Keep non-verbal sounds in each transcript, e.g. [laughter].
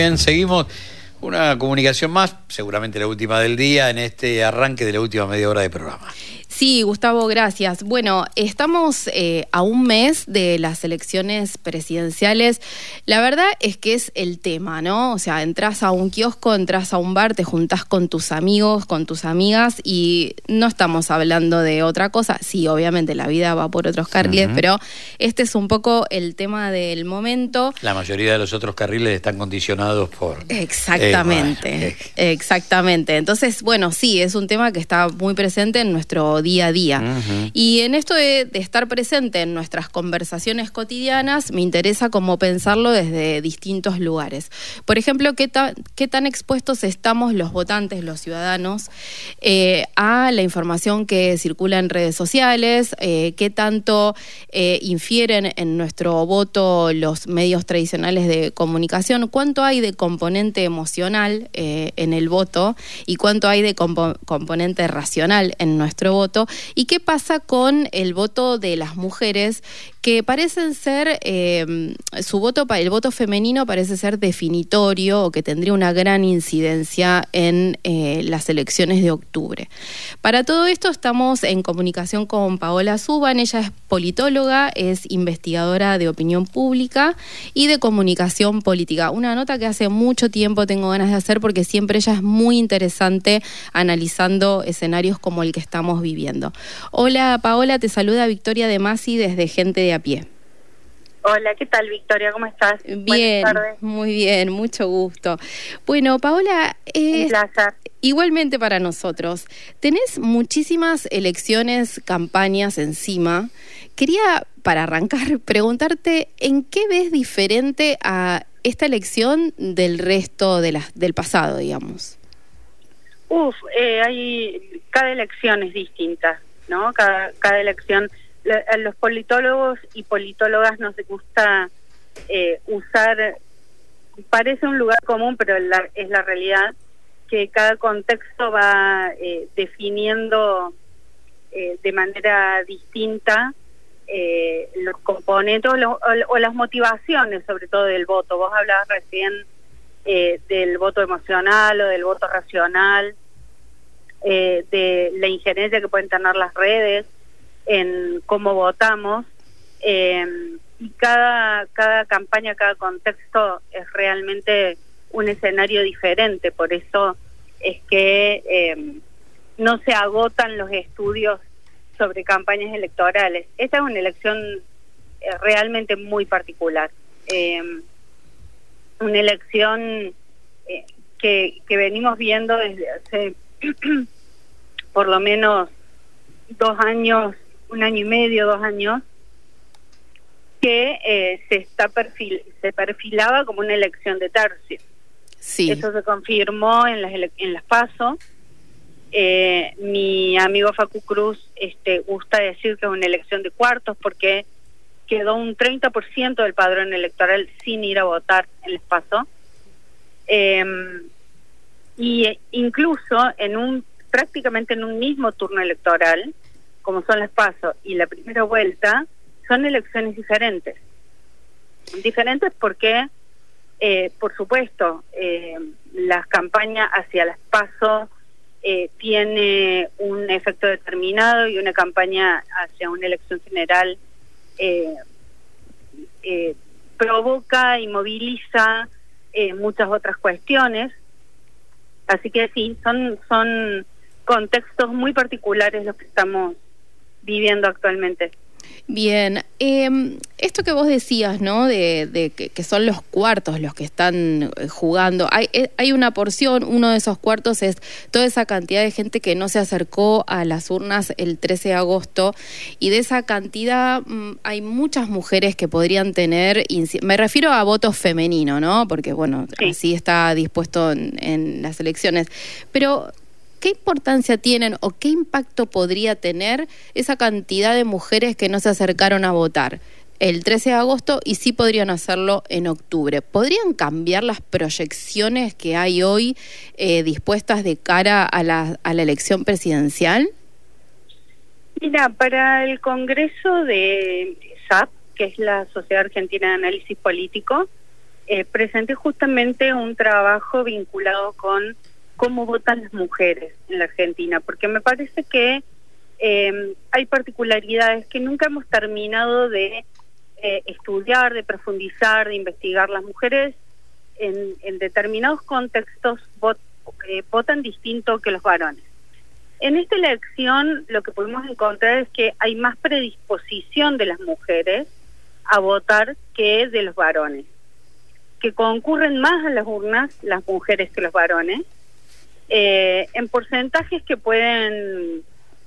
bien, seguimos una comunicación más, seguramente la última del día, en este arranque de la última media hora de programa. Sí, Gustavo, gracias. Bueno, estamos eh, a un mes de las elecciones presidenciales. La verdad es que es el tema, ¿no? O sea, entras a un kiosco, entras a un bar, te juntás con tus amigos, con tus amigas y no estamos hablando de otra cosa. Sí, obviamente la vida va por otros carriles, pero este es un poco el tema del momento. La mayoría de los otros carriles están condicionados por... Exactamente, eh, exactamente. Entonces, bueno, sí, es un tema que está muy presente en nuestro día día a día. Y en esto de, estar presente en nuestras conversaciones cotidianas, me interesa cómo pensarlo desde distintos lugares. Por ejemplo, qué, qué tan expuestos estamos los votantes, los ciudadanos, eh, a la información que circula en redes sociales, eh, qué tanto eh, infieren en nuestro voto los medios tradicionales de comunicación, cuánto hay de componente emocional en el voto y cuánto hay de componente racional en nuestro voto ¿Y qué pasa con el voto de las mujeres que parecen ser, eh, su voto, el voto femenino parece ser definitorio o que tendría una gran incidencia en eh, las elecciones de octubre. Para todo esto estamos en comunicación con Paola Suban, ella es politóloga, es investigadora de opinión pública y de comunicación política. Una nota que hace mucho tiempo tengo ganas de hacer porque siempre ella es muy interesante analizando escenarios como el que estamos viviendo. Hola Paola, te saluda Victoria de Masi desde Gente de a pie. Hola, ¿qué tal Victoria? ¿Cómo estás? Bien, muy bien, mucho gusto. Bueno, Paola, igualmente para nosotros, tenés muchísimas elecciones, campañas encima. Quería, para arrancar, [laughs] preguntarte, ¿en qué ves diferente a esta elección del resto de las, del pasado, digamos? Uf, eh, hay, cada elección es distinta, ¿no? Cada, cada elección a los politólogos y politólogas nos gusta eh, usar, parece un lugar común, pero es la realidad, que cada contexto va eh, definiendo eh, de manera distinta los componentes o, las motivaciones, sobre todo del voto. Vos hablabas recién del voto emocional o del voto racional, de la injerencia que pueden tener las redes en cómo votamos eh, y cada, cada campaña, cada contexto es realmente un escenario diferente, por eso es que eh, no se agotan los estudios sobre campañas electorales. Esta es una elección eh, realmente muy particular, una elección que, que venimos viendo desde hace [clears throat] por lo menos dos años un año y medio, dos años, que eh, se está perfil, se perfilaba como una elección de tercio. Sí. Eso se confirmó en las en las PASO. Eh, mi amigo Facu Cruz este, gusta decir que es una elección de cuartos porque quedó un 30% del padrón electoral sin ir a votar en las PASO. Em, y incluso en un prácticamente en un mismo turno electoral como son las PASO y la primera vuelta, son elecciones diferentes. Diferentes porque, eh, por supuesto, eh, las campañas hacia las PASO eh, tiene un efecto determinado y una campaña hacia una elección general eh, provoca y moviliza muchas otras cuestiones. Así que sí, son, son contextos muy particulares los que estamos viviendo actualmente. Bien, em, esto que vos decías, ¿no? De, que, son los cuartos los que están eh, jugando. Hay, eh, hay una porción, uno de esos cuartos es toda esa cantidad de gente que no se acercó a las urnas el 13 de agosto y de esa cantidad mm, hay muchas mujeres que podrían tener, me refiero a votos femenino, ¿no? Porque bueno, así está dispuesto en, en las elecciones. Pero ¿qué importancia tienen o qué impacto podría tener esa cantidad de mujeres que no se acercaron a votar? el 13 de agosto y sí podrían hacerlo en octubre. ¿Podrían cambiar las proyecciones que hay hoy eh, dispuestas de cara a la, a la elección presidencial? Mira, para el Congreso de SAP, que es la Sociedad Argentina de Análisis Político, eh, presenté justamente un trabajo vinculado con cómo votan las mujeres en la Argentina, porque me parece que eh, hay particularidades que nunca hemos terminado de eh, estudiar, de profundizar, de investigar. Las mujeres en, determinados contextos eh, votan distinto que los varones. En esta elección lo que pudimos encontrar es que hay más predisposición de las mujeres a votar que de los varones, que concurren más a las urnas las mujeres que los varones, eh, en porcentajes que pueden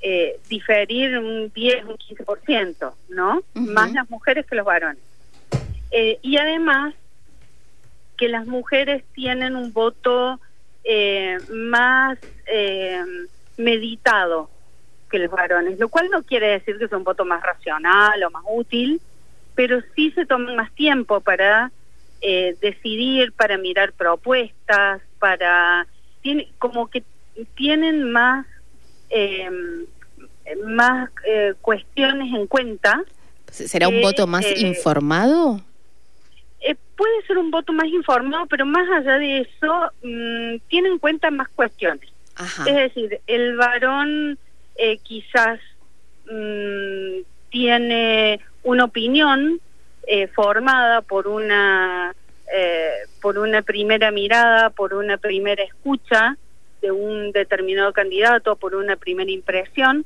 eh, diferir un 10, un 15%, ¿no? Más las mujeres que los varones. Eh, y además que las mujeres tienen un voto eh, más eh, meditado que los varones, lo cual no quiere decir que sea un voto más racional o más útil, pero sí se toman más tiempo para eh, decidir, para mirar propuestas, para tiene como que tienen más eh, más eh, cuestiones en cuenta. ¿Será un voto más eh, informado? Eh, puede ser un voto más informado, pero más allá de eso, mmm, tiene en cuenta más cuestiones. Ajá. Es decir, el varón eh, quizás mmm, tiene una opinión eh, formada por una eh, por una primera mirada, por una primera escucha de un determinado candidato, por una primera impresión,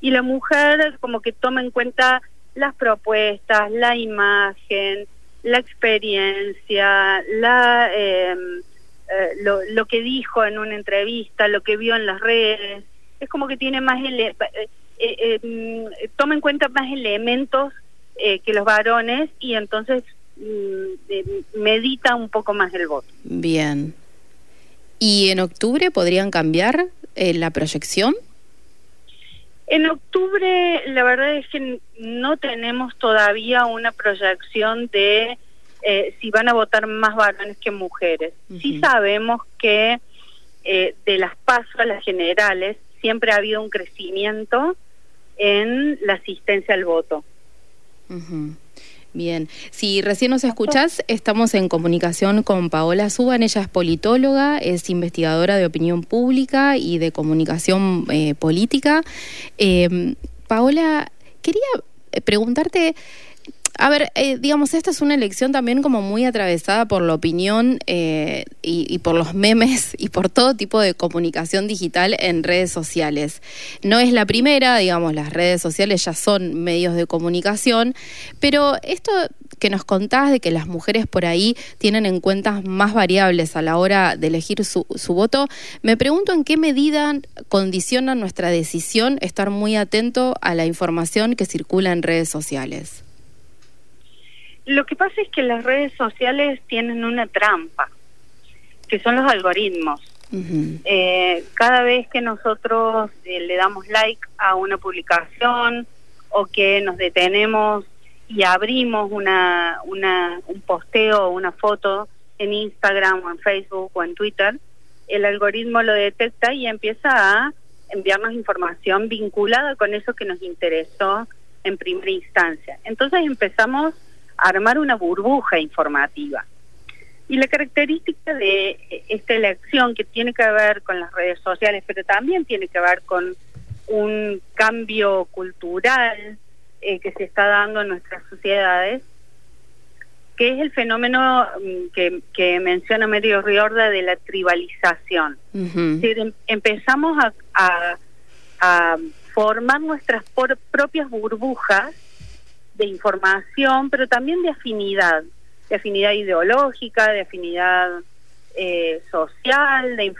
y la mujer como que toma en cuenta las propuestas, la imagen, la experiencia, la eh, eh, lo, lo, que dijo en una entrevista, lo que vio en las redes, es como que tiene más ele eh, mm, toma en cuenta más elementos que los varones y entonces medita un poco más el voto. Bien. ¿Y en octubre podrían cambiar la proyección? En octubre, la verdad es que no tenemos todavía una proyección de eh, si van a votar más varones que mujeres. Uh -huh. Sí sabemos que eh, de las pasos a las generales siempre ha habido un crecimiento en la asistencia al voto. Uh -huh. Bien, si recién nos escuchás, estamos en comunicación con Paola Suban, ella es politóloga, es investigadora de opinión pública y de comunicación eh, política. Eh, Paola, quería preguntarte a ver, eh, digamos, esta es una elección también como muy atravesada por la opinión eh, y, por los [laughs] memes y por todo tipo de comunicación digital en redes sociales. No es la primera, digamos, las redes sociales ya son medios de comunicación, pero esto que nos contás de que las mujeres por ahí tienen en cuenta más variables a la hora de elegir su, su voto, me pregunto en qué medida condiciona nuestra decisión estar muy atento a la información que circula en redes sociales. Lo que pasa es que las redes sociales tienen una trampa, que son los algoritmos. Uh -huh. eh, cada vez que nosotros eh, le damos like a una publicación o que nos detenemos y abrimos una, una, un posteo o una foto en Instagram o en Facebook o en Twitter, el algoritmo lo detecta y empieza a enviarnos información vinculada con eso que nos interesó en primera instancia. Entonces empezamos armar una burbuja informativa. Y la característica de esta elección que tiene que ver con las redes sociales, pero también tiene que ver con un cambio cultural eh, que se está dando en nuestras sociedades, que es el fenómeno que, que menciona Medio Riorda de la tribalización. Uh -huh. es decir, em empezamos a, a, a formar nuestras por, propias burbujas de información, pero también de afinidad, de afinidad ideológica, de afinidad eh, social, de,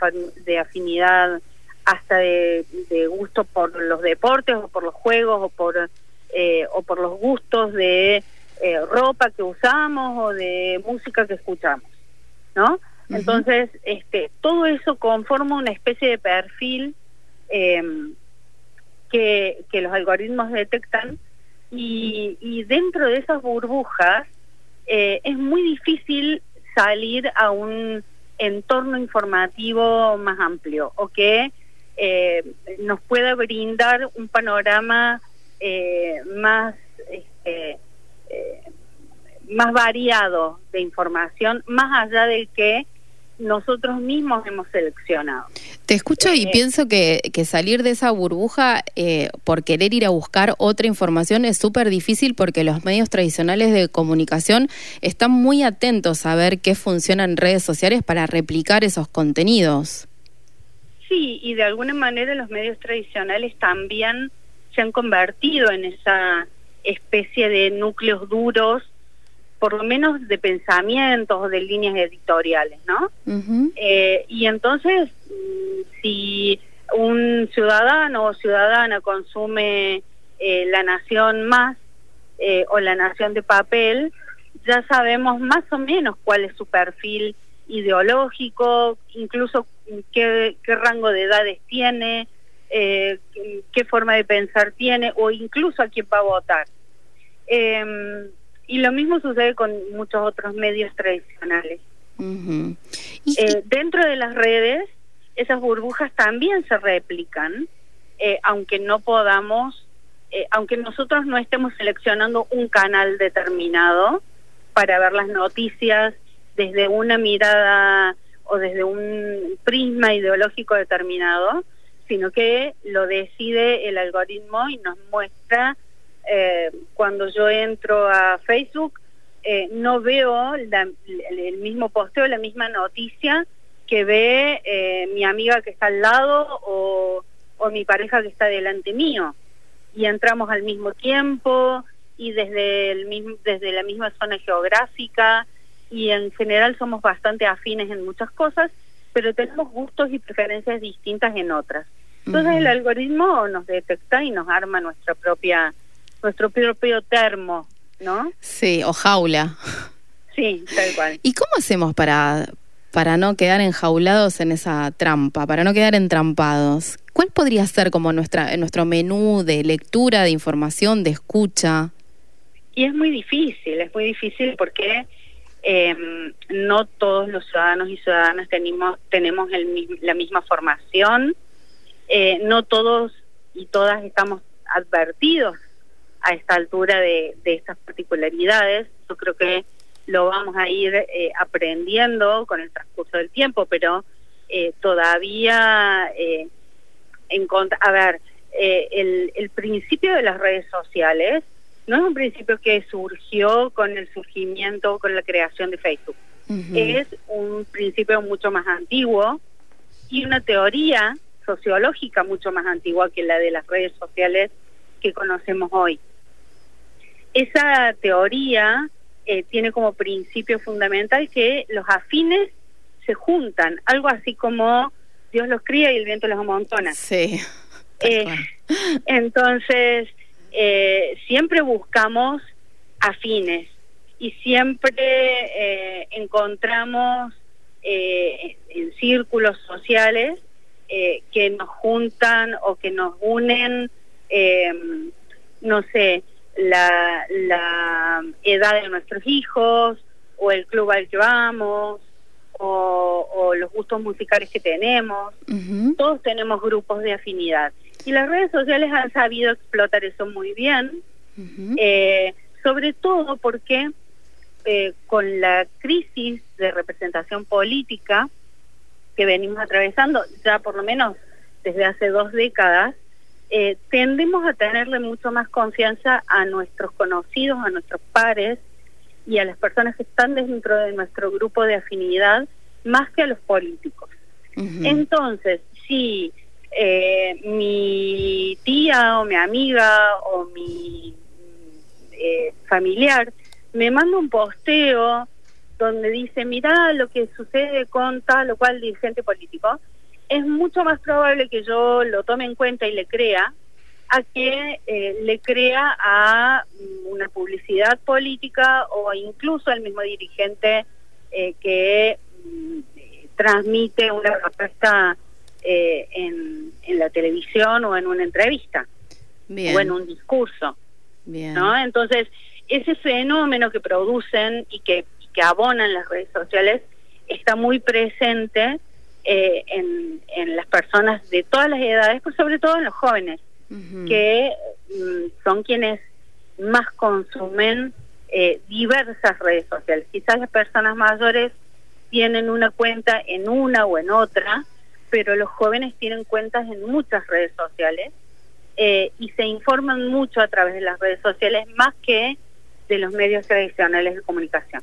de, afinidad hasta de, de, gusto por los deportes o por los juegos o por eh, o por los gustos de eh, ropa que usamos o de música que escuchamos, ¿no? Uh -huh. Entonces, este, todo eso conforma una especie de perfil eh, que, que los algoritmos detectan y, y dentro de esas burbujas eh, es muy difícil salir a un entorno informativo más amplio o que eh, nos pueda brindar un panorama eh, más este, más variado de información, más allá del que nosotros mismos hemos seleccionado. Te escucho y eh, pienso que, que, salir de esa burbuja eh, por querer ir a buscar otra información es súper difícil porque los medios tradicionales de comunicación están muy atentos a ver qué funciona en redes sociales para replicar esos contenidos. Sí, y de alguna manera los medios tradicionales también se han convertido en esa especie de núcleos duros por lo menos de pensamientos o de líneas editoriales, ¿no? Eh, y entonces, mm, si un ciudadano o ciudadana consume eh, La Nación Más eh, o La Nación de Papel, ya sabemos más o menos cuál es su perfil ideológico, incluso qué, qué rango de edades tiene, qué forma de pensar tiene o incluso a quién va a votar. Eh, y lo mismo sucede con muchos otros medios tradicionales. Eh, dentro de las redes, esas burbujas también se replican, eh, aunque no podamos, eh, aunque nosotros no estemos seleccionando un canal determinado para ver las noticias desde una mirada o desde un prisma ideológico determinado, sino que lo decide el algoritmo y nos muestra eh, cuando yo entro a Facebook, eh, no veo el mismo posteo, la misma noticia que ve eh, mi amiga que está al lado o, o mi pareja que está delante mío. Y entramos al mismo tiempo y desde, el mismo, desde la misma zona geográfica y en general somos bastante afines en muchas cosas, pero tenemos gustos y preferencias distintas en otras. Entonces el algoritmo nos detecta y nos arma nuestra propia nuestro propio termo, ¿no? Sí, o jaula. Sí, tal cual. ¿Y cómo hacemos para, para no quedar enjaulados en esa trampa, para no quedar entrampados? ¿Cuál podría ser como nuestra, nuestro menú de lectura, de información, de escucha? Y es muy difícil, es muy difícil porque em, no todos los ciudadanos y ciudadanas tenemos, tenemos el, la misma formación, eh, no todos y todas estamos advertidos a esta altura de, estas particularidades. Yo creo que lo vamos a ir eh, aprendiendo con el transcurso del tiempo, pero eh, todavía, eh, en a ver, eh, el, el principio de las redes sociales no es un principio que surgió con el surgimiento, con la creación de Facebook. Es un principio mucho más antiguo y una teoría sociológica mucho más antigua que la de las redes sociales que conocemos hoy. Esa teoría eh, tiene como principio fundamental que los afines se juntan, algo así como Dios los cría y el viento los amontona. Sí. [laughs] Eh, entonces, eh, siempre buscamos afines y siempre encontramos en círculos sociales que nos juntan o que nos unen, no sé, la, la edad de nuestros hijos o el club al que vamos o, los gustos musicales que tenemos. Todos tenemos grupos de afinidad. Y las redes sociales han sabido explotar eso muy bien, eh, sobre todo porque eh, con la crisis de representación política que venimos atravesando ya por lo menos desde hace dos décadas, eh, tendemos a tenerle mucho más confianza a nuestros conocidos, a nuestros pares y a las personas que están dentro de nuestro grupo de afinidad más que a los políticos. Entonces, si eh, mi tía o mi amiga o mi eh, familiar me manda un posteo donde dice, mira lo que sucede con tal o cual dirigente político, es mucho más probable que yo lo tome en cuenta y le crea a que eh, le crea a una publicidad política o incluso al mismo dirigente eh, que mm, transmite una propuesta eh, en, en, la televisión o en una entrevista o en un discurso. ¿no? Entonces, ese fenómeno que producen y que, que abonan las redes sociales está muy presente eh, en, en, las personas de todas las edades, pues sobre todo en los jóvenes, que mm, son quienes más consumen eh, diversas redes sociales. Quizás las personas mayores tienen una cuenta en una o en otra, pero los jóvenes tienen cuentas en muchas redes sociales eh, y se informan mucho a través de las redes sociales más que de los medios tradicionales de comunicación.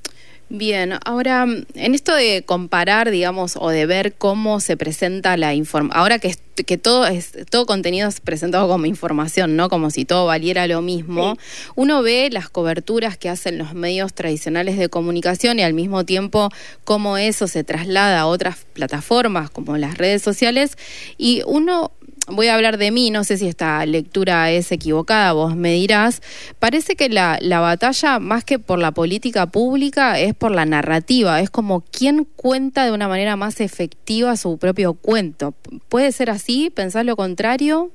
Bien, ahora en esto de comparar, digamos, o de ver cómo se presenta la información, ahora que, que todo es todo contenido es presentado como información, ¿no? Como si todo valiera lo mismo. Uno ve las coberturas que hacen los medios tradicionales de comunicación y al mismo tiempo cómo eso se traslada a otras plataformas como las redes sociales y uno voy a hablar de mí, no sé si esta lectura es equivocada, vos me dirás, parece que la, la batalla, más que por la política pública, es por la narrativa, es como quién cuenta de una manera más efectiva su propio cuento. ¿Puede ser así? ¿Pensás lo contrario?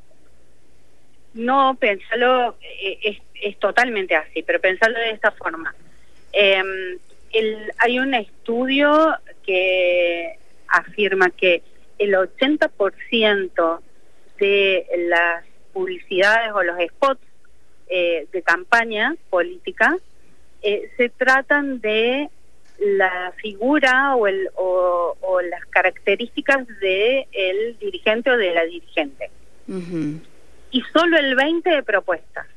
No, pensarlo eh, es, es, totalmente así, pero pensarlo de esta forma. Em, el, hay un estudio que afirma que el 80% de las publicidades o los spots eh, de campaña política eh, se tratan de la figura o, el, o, las características de el dirigente o de la dirigente. Y solo el 20 de propuestas.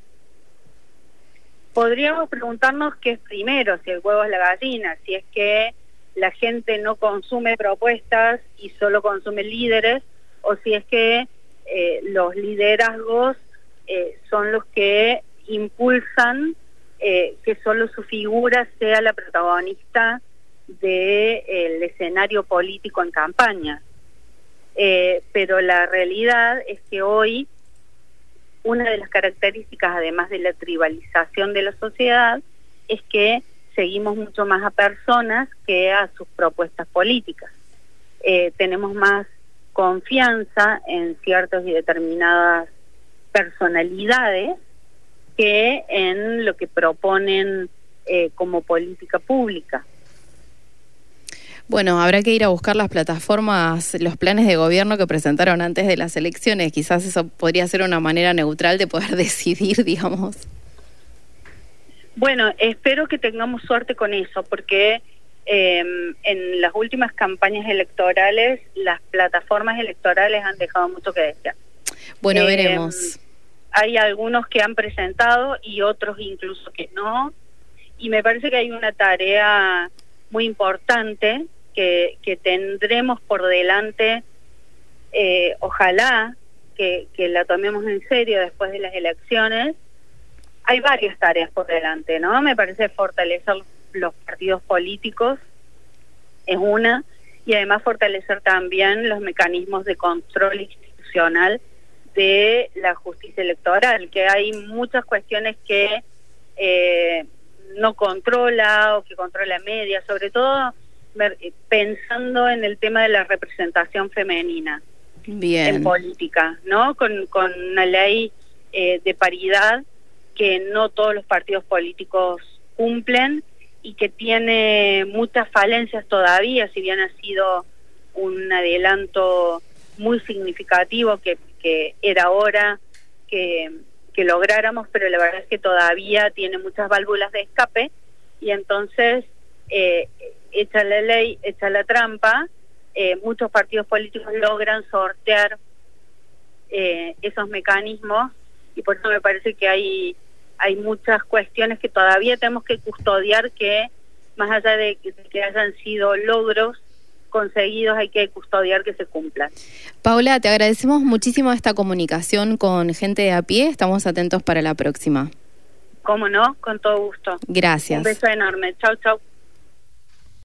Podríamos preguntarnos qué es primero, si el huevo es la gallina, si es que la gente no consume propuestas y solo consume líderes, o si es que eh, los liderazgos eh, son los que impulsan eh, que solo su figura sea la protagonista del escenario político en campaña. pero la realidad es que hoy una de las características, además de la tribalización de la sociedad, es que seguimos mucho más a personas que a sus propuestas políticas. tenemos más confianza en ciertas y determinadas personalidades que en lo que proponen eh, como política pública. Bueno, habrá que ir a buscar las plataformas, los planes de gobierno que presentaron antes de las elecciones. Quizás eso podría ser una manera neutral de poder [laughs] decidir, digamos. Bueno, espero que tengamos suerte con eso, porque eh, en las últimas campañas electorales, las plataformas electorales han dejado mucho que desear. Bueno, em, veremos. Hay algunos que han presentado y otros incluso que no. Y me parece que hay una tarea muy importante que, que tendremos por delante, eh, ojalá que, que la tomemos en serio después de las elecciones. Hay varias tareas por delante, ¿no? Me parece fortalecer los partidos políticos es una, y además fortalecer también los mecanismos de control institucional de la justicia electoral, que hay muchas cuestiones que eh, no controla o que controla media, sobre todo pensando en el tema de la representación femenina en política, ¿no? Con, con una ley eh, de paridad que no todos los partidos políticos cumplen y que tiene muchas falencias todavía, si bien ha sido un adelanto muy significativo que, que era hora que, que lográramos, pero la verdad es que todavía tiene muchas válvulas de escape y entonces, eh, hecha la ley, hecha la trampa, eh, muchos partidos políticos logran sortear eh, esos mecanismos y por eso me parece que hay hay muchas cuestiones que todavía tenemos que custodiar que más allá de que, hayan sido logros conseguidos hay que custodiar que se cumplan. Paula, te agradecemos muchísimo esta comunicación con gente de a pie. Estamos atentos para la próxima. Cómo no, con todo gusto. Gracias. Un beso enorme. Chau, chau.